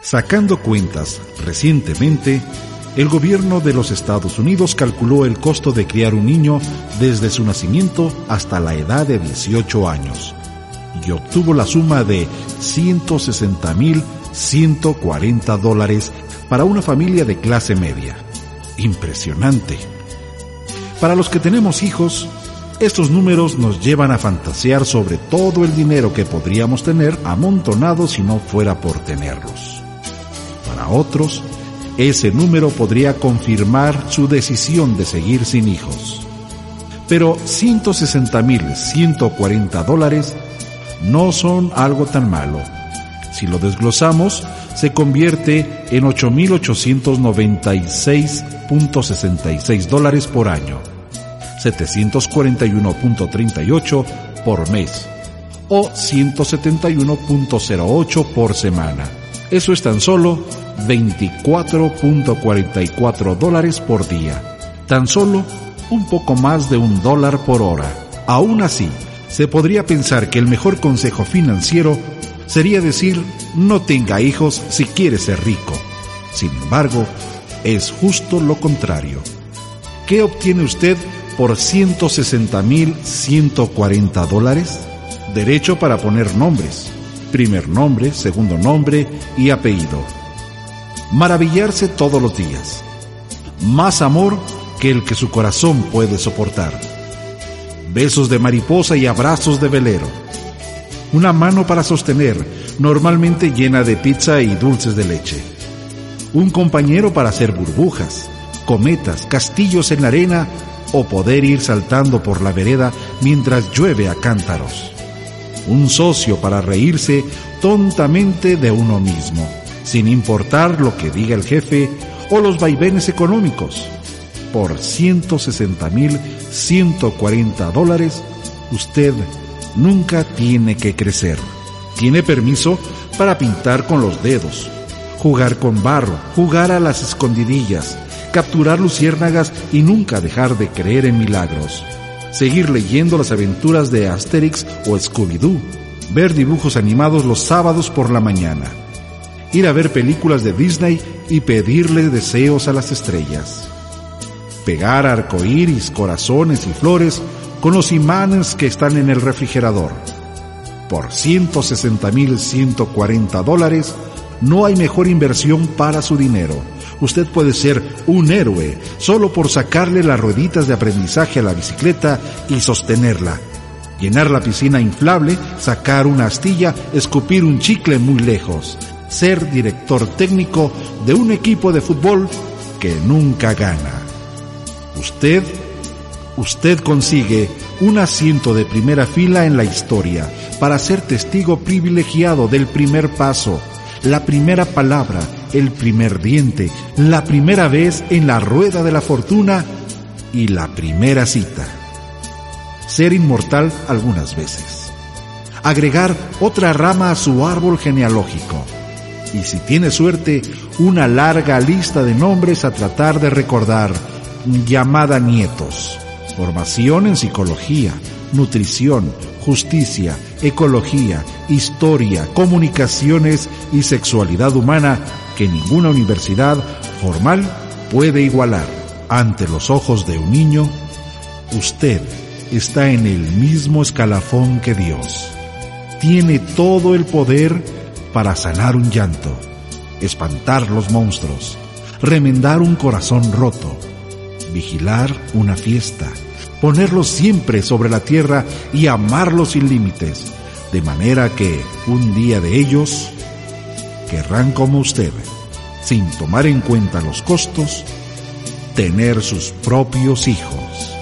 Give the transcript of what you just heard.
Sacando cuentas, recientemente, el gobierno de los Estados Unidos calculó el costo de criar un niño desde su nacimiento hasta la edad de 18 años y obtuvo la suma de 160.140 dólares para una familia de clase media. Impresionante. Para los que tenemos hijos, estos números nos llevan a fantasear sobre todo el dinero que podríamos tener amontonado si no fuera por tenerlos para otros, ese número podría confirmar su decisión de seguir sin hijos. Pero 160.140 dólares no son algo tan malo. Si lo desglosamos, se convierte en 8.896.66 dólares por año, 741.38 por mes o 171.08 por semana. Eso es tan solo 24.44 dólares por día. Tan solo un poco más de un dólar por hora. Aún así, se podría pensar que el mejor consejo financiero sería decir no tenga hijos si quiere ser rico. Sin embargo, es justo lo contrario. ¿Qué obtiene usted por 160.140 dólares? Derecho para poner nombres primer nombre, segundo nombre y apellido. Maravillarse todos los días. Más amor que el que su corazón puede soportar. Besos de mariposa y abrazos de velero. Una mano para sostener, normalmente llena de pizza y dulces de leche. Un compañero para hacer burbujas, cometas, castillos en la arena o poder ir saltando por la vereda mientras llueve a cántaros un socio para reírse tontamente de uno mismo, sin importar lo que diga el jefe o los vaivenes económicos. Por 160.140 dólares, usted nunca tiene que crecer. Tiene permiso para pintar con los dedos, jugar con barro, jugar a las escondidillas, capturar luciérnagas y nunca dejar de creer en milagros seguir leyendo las aventuras de Asterix o Scooby-Doo, ver dibujos animados los sábados por la mañana, ir a ver películas de Disney y pedirle deseos a las estrellas, pegar arcoíris, corazones y flores con los imanes que están en el refrigerador. Por 160.140 dólares, no hay mejor inversión para su dinero usted puede ser un héroe solo por sacarle las rueditas de aprendizaje a la bicicleta y sostenerla. Llenar la piscina inflable, sacar una astilla, escupir un chicle muy lejos. Ser director técnico de un equipo de fútbol que nunca gana. Usted, usted consigue un asiento de primera fila en la historia para ser testigo privilegiado del primer paso, la primera palabra, el primer diente, la primera vez en la rueda de la fortuna y la primera cita. Ser inmortal algunas veces. Agregar otra rama a su árbol genealógico. Y si tiene suerte, una larga lista de nombres a tratar de recordar, llamada nietos. Formación en psicología, nutrición, justicia, ecología, historia, comunicaciones y sexualidad humana que ninguna universidad formal puede igualar. Ante los ojos de un niño, usted está en el mismo escalafón que Dios. Tiene todo el poder para sanar un llanto, espantar los monstruos, remendar un corazón roto, vigilar una fiesta, ponerlos siempre sobre la tierra y amarlos sin límites, de manera que un día de ellos querrán como usted, sin tomar en cuenta los costos, tener sus propios hijos.